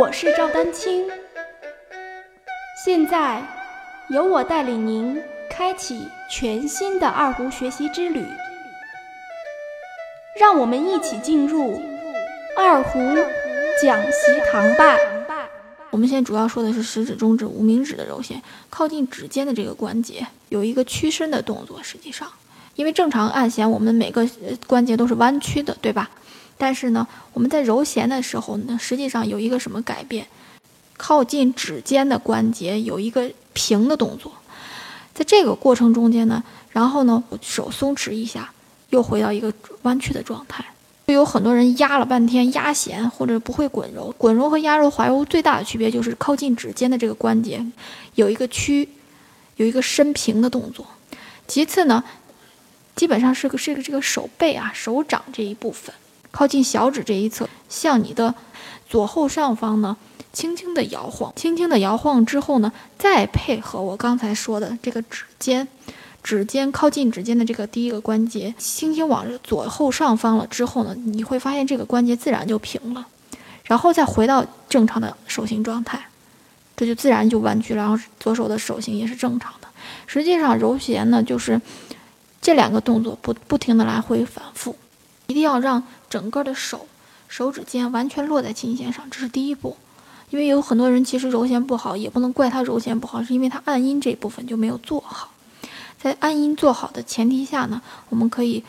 我是赵丹青，现在由我带领您开启全新的二胡学习之旅，让我们一起进入二胡讲习堂吧。我们现在主要说的是食指、中指、无名指的揉弦，靠近指尖的这个关节有一个屈伸的动作。实际上，因为正常按弦，我们每个关节都是弯曲的，对吧？但是呢，我们在揉弦的时候呢，实际上有一个什么改变？靠近指尖的关节有一个平的动作，在这个过程中间呢，然后呢，我手松弛一下，又回到一个弯曲的状态。就有很多人压了半天压弦，或者不会滚揉。滚揉和压揉、怀揉最大的区别就是靠近指尖的这个关节有一个屈，有一个伸平的动作。其次呢，基本上是个是个这个手背啊、手掌这一部分。靠近小指这一侧，向你的左后上方呢，轻轻的摇晃，轻轻的摇晃之后呢，再配合我刚才说的这个指尖，指尖靠近指尖的这个第一个关节，轻轻往左后上方了之后呢，你会发现这个关节自然就平了，然后再回到正常的手型状态，这就自然就弯曲了，然后左手的手型也是正常的。实际上揉弦呢，就是这两个动作不不停的来回反复。一定要让整个的手手指尖完全落在琴弦上，这是第一步。因为有很多人其实揉弦不好，也不能怪他揉弦不好，是因为他按音这部分就没有做好。在按音做好的前提下呢，我们可以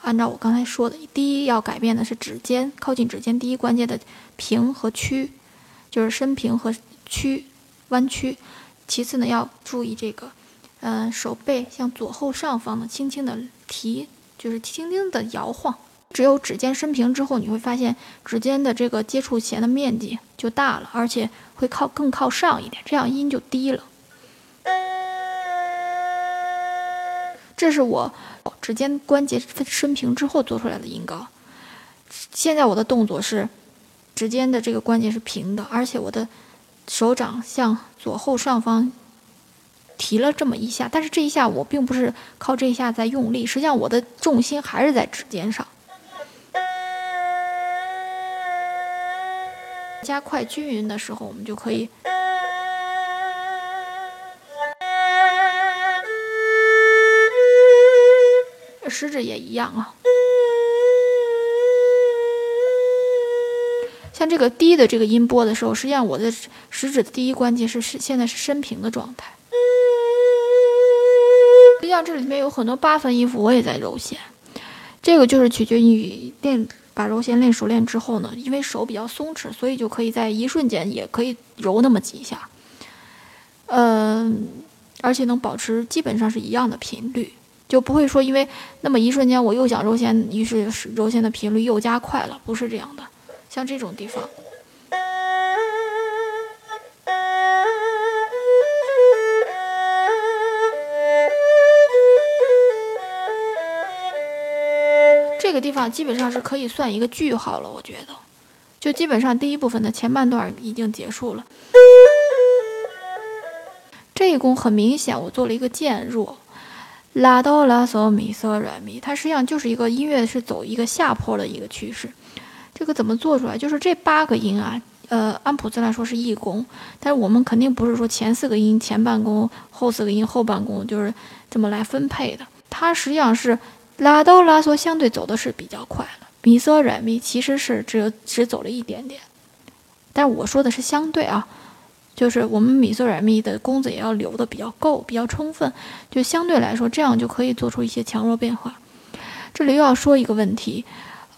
按照我刚才说的，第一要改变的是指尖靠近指尖第一关节的平和曲，就是伸平和曲弯曲。其次呢，要注意这个，嗯，手背向左后上方呢轻轻的提。就是轻轻的摇晃，只有指尖伸平之后，你会发现指尖的这个接触弦的面积就大了，而且会靠更靠上一点，这样音就低了。这是我指尖关节伸平之后做出来的音高。现在我的动作是指尖的这个关节是平的，而且我的手掌向左后上方。提了这么一下，但是这一下我并不是靠这一下在用力，实际上我的重心还是在指尖上。加快均匀的时候，我们就可以。食指也一样啊，像这个低的这个音波的时候，实际上我的食指的第一关节是是现在是伸平的状态。实际上这里面有很多八分音符，我也在揉弦。这个就是取决于练把揉弦练熟练之后呢，因为手比较松弛，所以就可以在一瞬间也可以揉那么几下。嗯，而且能保持基本上是一样的频率，就不会说因为那么一瞬间我又想揉弦，于是揉弦的频率又加快了，不是这样的。像这种地方。这个地方基本上是可以算一个句号了，我觉得，就基本上第一部分的前半段已经结束了。这一弓很明显，我做了一个渐弱，拉哆拉嗦咪嗦软咪，它实际上就是一个音乐是走一个下坡的一个趋势。这个怎么做出来？就是这八个音啊，呃，按谱子来说是一弓，但是我们肯定不是说前四个音前半弓，后四个音后半弓，就是这么来分配的。它实际上是。拉哆拉索相对走的是比较快了，咪嗦软咪其实是只有只走了一点点，但我说的是相对啊，就是我们米索软咪的弓子也要留的比较够、比较充分，就相对来说这样就可以做出一些强弱变化。这里又要说一个问题，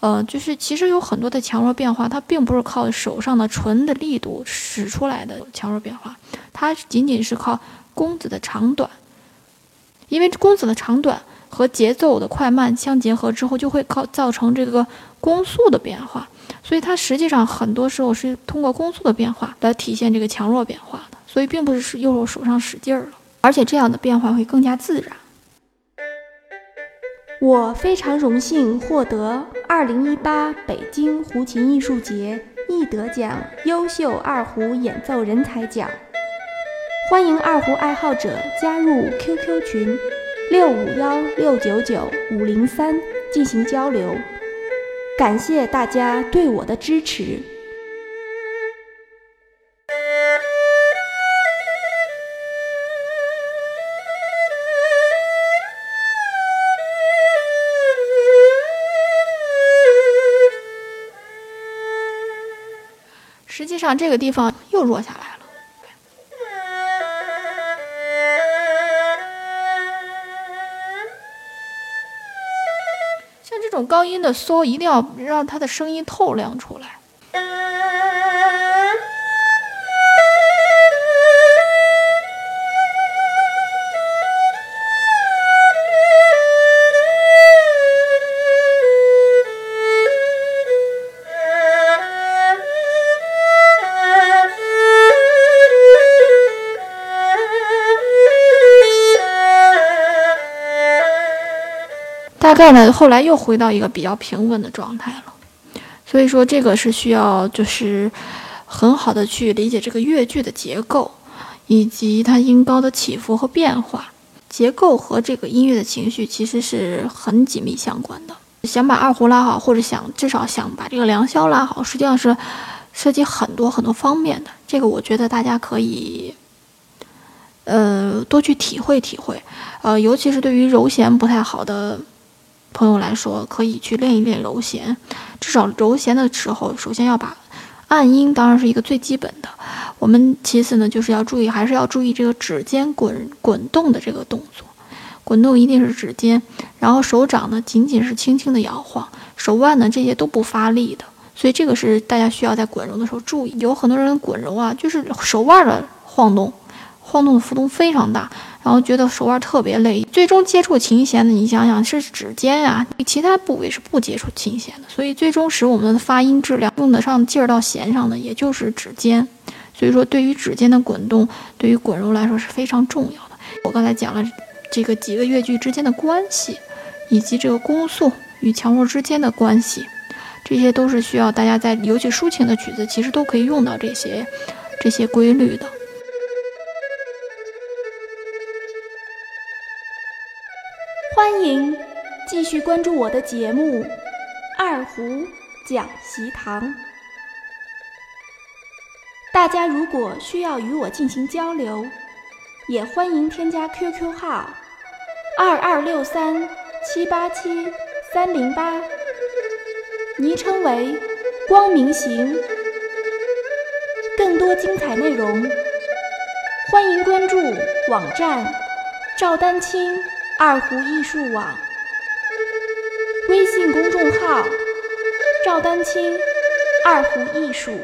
呃，就是其实有很多的强弱变化，它并不是靠手上的纯的力度使出来的强弱变化，它仅仅是靠弓子的长短，因为弓子的长短。和节奏的快慢相结合之后，就会靠造成这个弓速的变化，所以它实际上很多时候是通过弓速的变化来体现这个强弱变化的，所以并不是是右手手上使劲儿了，而且这样的变化会更加自然。我非常荣幸获得2018北京胡琴艺术节易得奖优秀二胡演奏人才奖，欢迎二胡爱好者加入 QQ 群。六五幺六九九五零三进行交流。感谢大家对我的支持。实际上，这个地方又弱下来了。种高音的嗦，一定要让它的声音透亮出来。再呢，后来又回到一个比较平稳的状态了。所以说，这个是需要就是很好的去理解这个乐句的结构，以及它音高的起伏和变化。结构和这个音乐的情绪其实是很紧密相关的。想把二胡拉好，或者想至少想把这个良宵拉好，实际上是涉及很多很多方面的。这个我觉得大家可以呃多去体会体会，呃，尤其是对于柔弦不太好的。朋友来说，可以去练一练柔弦。至少柔弦的时候，首先要把按音，当然是一个最基本的。我们其次呢，就是要注意，还是要注意这个指尖滚滚动的这个动作。滚动一定是指尖，然后手掌呢，仅仅是轻轻的摇晃，手腕呢，这些都不发力的。所以这个是大家需要在滚揉的时候注意。有很多人滚揉啊，就是手腕的晃动。晃动的幅度非常大，然后觉得手腕特别累。最终接触琴弦的，你想想是指尖呀，其他部位是不接触琴弦的。所以最终使我们的发音质量用得上劲儿到弦上的，也就是指尖。所以说，对于指尖的滚动，对于滚揉来说是非常重要的。我刚才讲了这个几个乐句之间的关系，以及这个弓速与强弱之间的关系，这些都是需要大家在尤其抒情的曲子，其实都可以用到这些这些规律的。欢迎继续关注我的节目《二胡讲习堂》。大家如果需要与我进行交流，也欢迎添加 QQ 号二二六三七八七三零八，昵称为“光明行”。更多精彩内容，欢迎关注网站赵丹青。二胡艺术网微信公众号：赵丹青二胡艺术。